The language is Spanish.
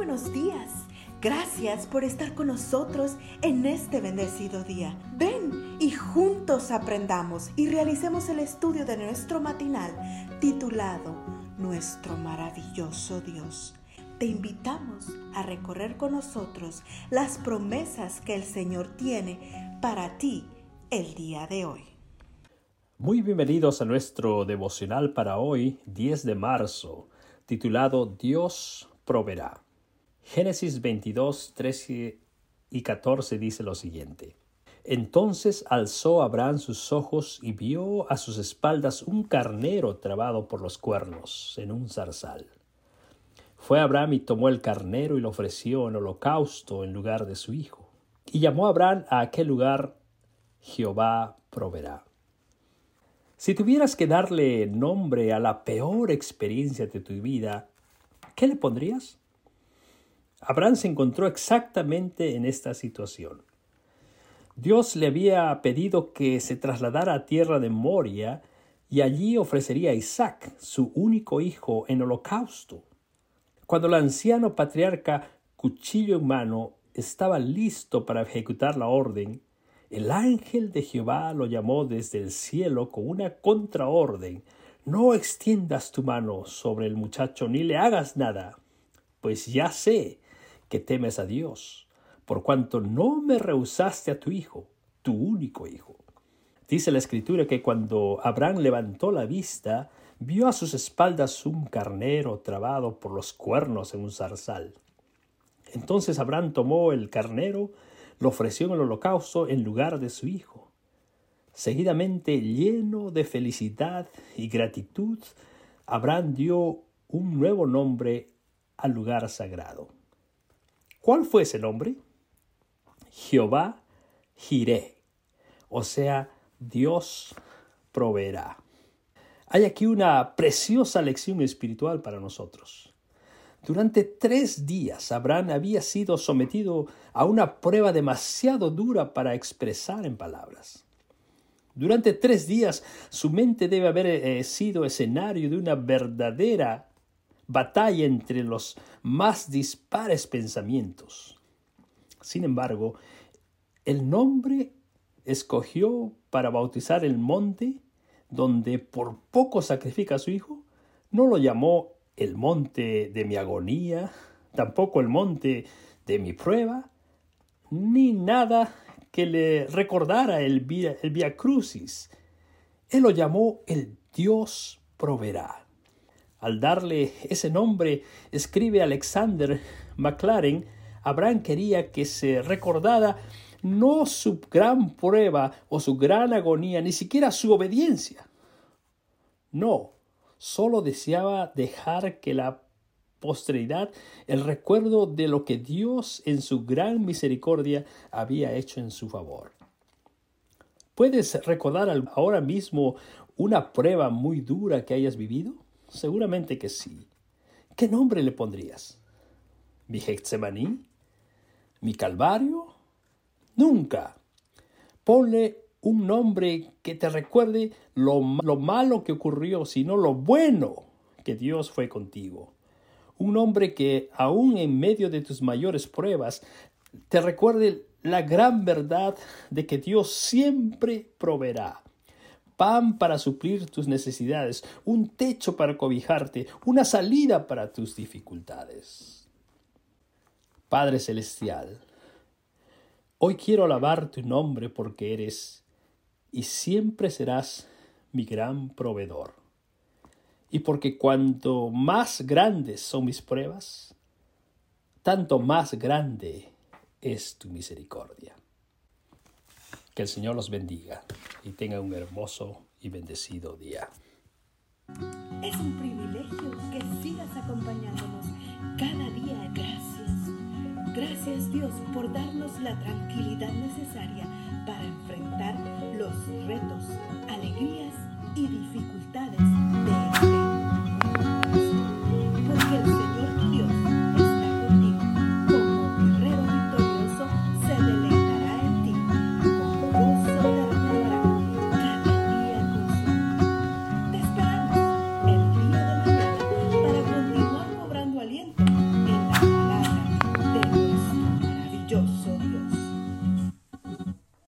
buenos días. Gracias por estar con nosotros en este bendecido día. Ven y juntos aprendamos y realicemos el estudio de nuestro matinal titulado Nuestro maravilloso Dios. Te invitamos a recorrer con nosotros las promesas que el Señor tiene para ti el día de hoy. Muy bienvenidos a nuestro devocional para hoy, 10 de marzo, titulado Dios proveerá. Génesis 22, 13 y 14 dice lo siguiente. Entonces alzó Abraham sus ojos y vio a sus espaldas un carnero trabado por los cuernos en un zarzal. Fue Abraham y tomó el carnero y lo ofreció en holocausto en lugar de su hijo. Y llamó Abraham a aquel lugar Jehová proveerá. Si tuvieras que darle nombre a la peor experiencia de tu vida, ¿qué le pondrías? Abraham se encontró exactamente en esta situación. Dios le había pedido que se trasladara a tierra de Moria y allí ofrecería a Isaac, su único hijo, en holocausto. Cuando el anciano patriarca, cuchillo en mano, estaba listo para ejecutar la orden, el ángel de Jehová lo llamó desde el cielo con una contraorden. No extiendas tu mano sobre el muchacho ni le hagas nada, pues ya sé que temes a Dios, por cuanto no me rehusaste a tu hijo, tu único hijo. Dice la escritura que cuando Abraham levantó la vista, vio a sus espaldas un carnero trabado por los cuernos en un zarzal. Entonces Abraham tomó el carnero, lo ofreció en el holocausto en lugar de su hijo. Seguidamente, lleno de felicidad y gratitud, Abraham dio un nuevo nombre al lugar sagrado. ¿Cuál fue ese nombre? Jehová Jiré, o sea, Dios proveerá. Hay aquí una preciosa lección espiritual para nosotros. Durante tres días Abraham había sido sometido a una prueba demasiado dura para expresar en palabras. Durante tres días su mente debe haber eh, sido escenario de una verdadera batalla entre los más dispares pensamientos. Sin embargo, el nombre escogió para bautizar el monte donde por poco sacrifica a su hijo, no lo llamó el monte de mi agonía, tampoco el monte de mi prueba, ni nada que le recordara el via, crucis. Él lo llamó el Dios proveerá. Al darle ese nombre, escribe Alexander McLaren, Abraham quería que se recordara no su gran prueba o su gran agonía, ni siquiera su obediencia. No, solo deseaba dejar que la posteridad el recuerdo de lo que Dios en su gran misericordia había hecho en su favor. ¿Puedes recordar ahora mismo una prueba muy dura que hayas vivido? Seguramente que sí. ¿Qué nombre le pondrías? ¿Mi Getsemaní? ¿Mi Calvario? Nunca. Ponle un nombre que te recuerde lo, malo que ocurrió, sino lo bueno que Dios fue contigo. Un nombre que aún en medio de tus mayores pruebas te recuerde la gran verdad de que Dios siempre proveerá pan para suplir tus necesidades, un techo para cobijarte, una salida para tus dificultades. Padre Celestial, hoy quiero alabar tu nombre porque eres y siempre serás mi gran proveedor. Y porque cuanto más grandes son mis pruebas, tanto más grande es tu misericordia. Que el Señor los bendiga y tenga un hermoso y bendecido día. Es un privilegio que sigas acompañándonos cada día. Gracias. Gracias Dios por darnos la tranquilidad necesaria para enfrentar los retos, alegrías y dificultades